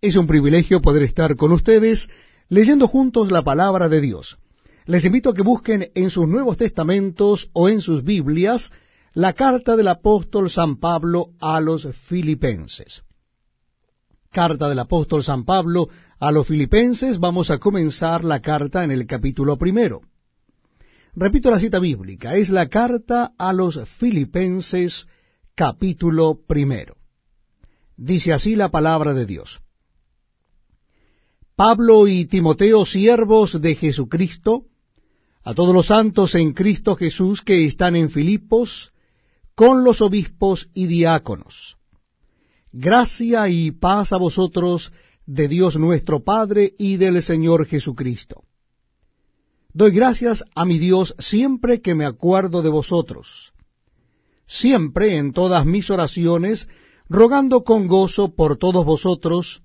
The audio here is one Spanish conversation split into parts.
Es un privilegio poder estar con ustedes leyendo juntos la palabra de Dios. Les invito a que busquen en sus Nuevos Testamentos o en sus Biblias la carta del apóstol San Pablo a los filipenses. Carta del apóstol San Pablo a los filipenses, vamos a comenzar la carta en el capítulo primero. Repito la cita bíblica, es la carta a los filipenses capítulo primero. Dice así la palabra de Dios. Pablo y Timoteo, siervos de Jesucristo, a todos los santos en Cristo Jesús que están en Filipos, con los obispos y diáconos. Gracia y paz a vosotros de Dios nuestro Padre y del Señor Jesucristo. Doy gracias a mi Dios siempre que me acuerdo de vosotros, siempre en todas mis oraciones, rogando con gozo por todos vosotros,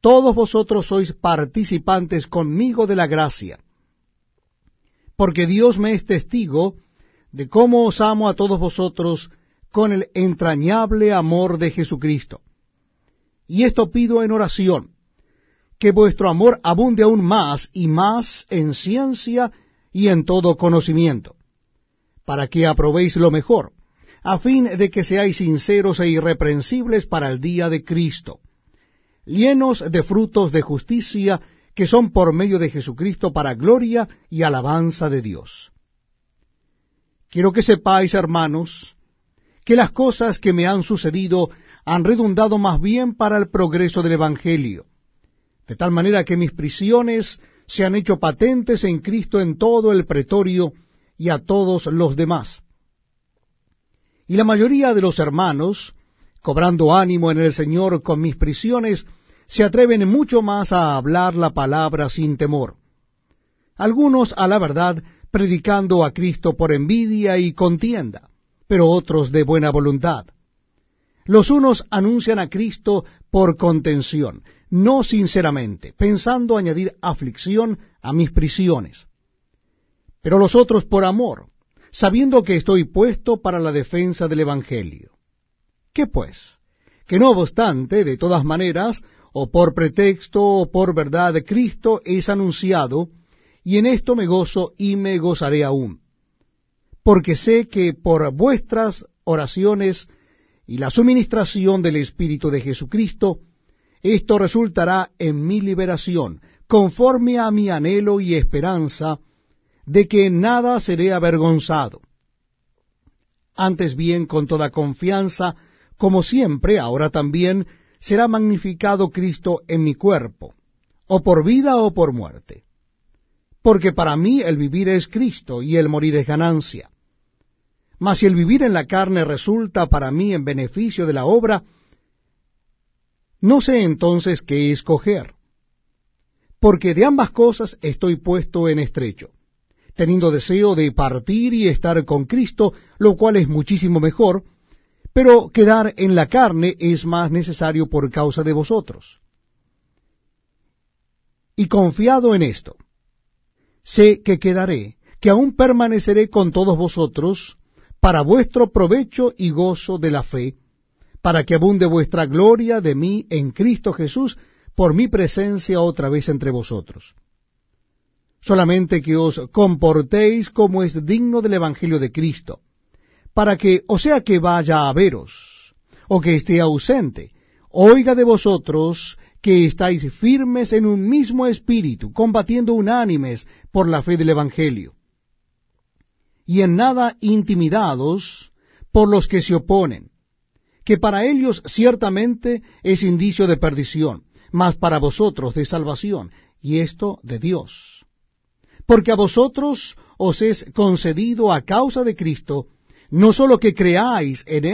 todos vosotros sois participantes conmigo de la gracia. Porque Dios me es testigo de cómo os amo a todos vosotros con el entrañable amor de Jesucristo. Y esto pido en oración, que vuestro amor abunde aún más y más en ciencia y en todo conocimiento, para que aprobéis lo mejor, a fin de que seáis sinceros e irreprensibles para el día de Cristo llenos de frutos de justicia que son por medio de Jesucristo para gloria y alabanza de Dios. Quiero que sepáis, hermanos, que las cosas que me han sucedido han redundado más bien para el progreso del Evangelio, de tal manera que mis prisiones se han hecho patentes en Cristo en todo el pretorio y a todos los demás. Y la mayoría de los hermanos, cobrando ánimo en el Señor con mis prisiones, se atreven mucho más a hablar la palabra sin temor. Algunos, a la verdad, predicando a Cristo por envidia y contienda, pero otros de buena voluntad. Los unos anuncian a Cristo por contención, no sinceramente, pensando añadir aflicción a mis prisiones. Pero los otros por amor, sabiendo que estoy puesto para la defensa del Evangelio. ¿Qué pues? Que no obstante, de todas maneras, o por pretexto o por verdad, Cristo es anunciado, y en esto me gozo y me gozaré aún. Porque sé que por vuestras oraciones y la suministración del Espíritu de Jesucristo, esto resultará en mi liberación, conforme a mi anhelo y esperanza de que en nada seré avergonzado. Antes bien, con toda confianza, como siempre, ahora también, será magnificado Cristo en mi cuerpo, o por vida o por muerte. Porque para mí el vivir es Cristo y el morir es ganancia. Mas si el vivir en la carne resulta para mí en beneficio de la obra, no sé entonces qué escoger. Porque de ambas cosas estoy puesto en estrecho, teniendo deseo de partir y estar con Cristo, lo cual es muchísimo mejor, pero quedar en la carne es más necesario por causa de vosotros. Y confiado en esto, sé que quedaré, que aún permaneceré con todos vosotros, para vuestro provecho y gozo de la fe, para que abunde vuestra gloria de mí en Cristo Jesús, por mi presencia otra vez entre vosotros. Solamente que os comportéis como es digno del Evangelio de Cristo, para que, o sea que vaya a veros, o que esté ausente, oiga de vosotros que estáis firmes en un mismo espíritu, combatiendo unánimes por la fe del Evangelio, y en nada intimidados por los que se oponen, que para ellos ciertamente es indicio de perdición, mas para vosotros de salvación, y esto de Dios. Porque a vosotros os es concedido a causa de Cristo, no solo que creáis en Él,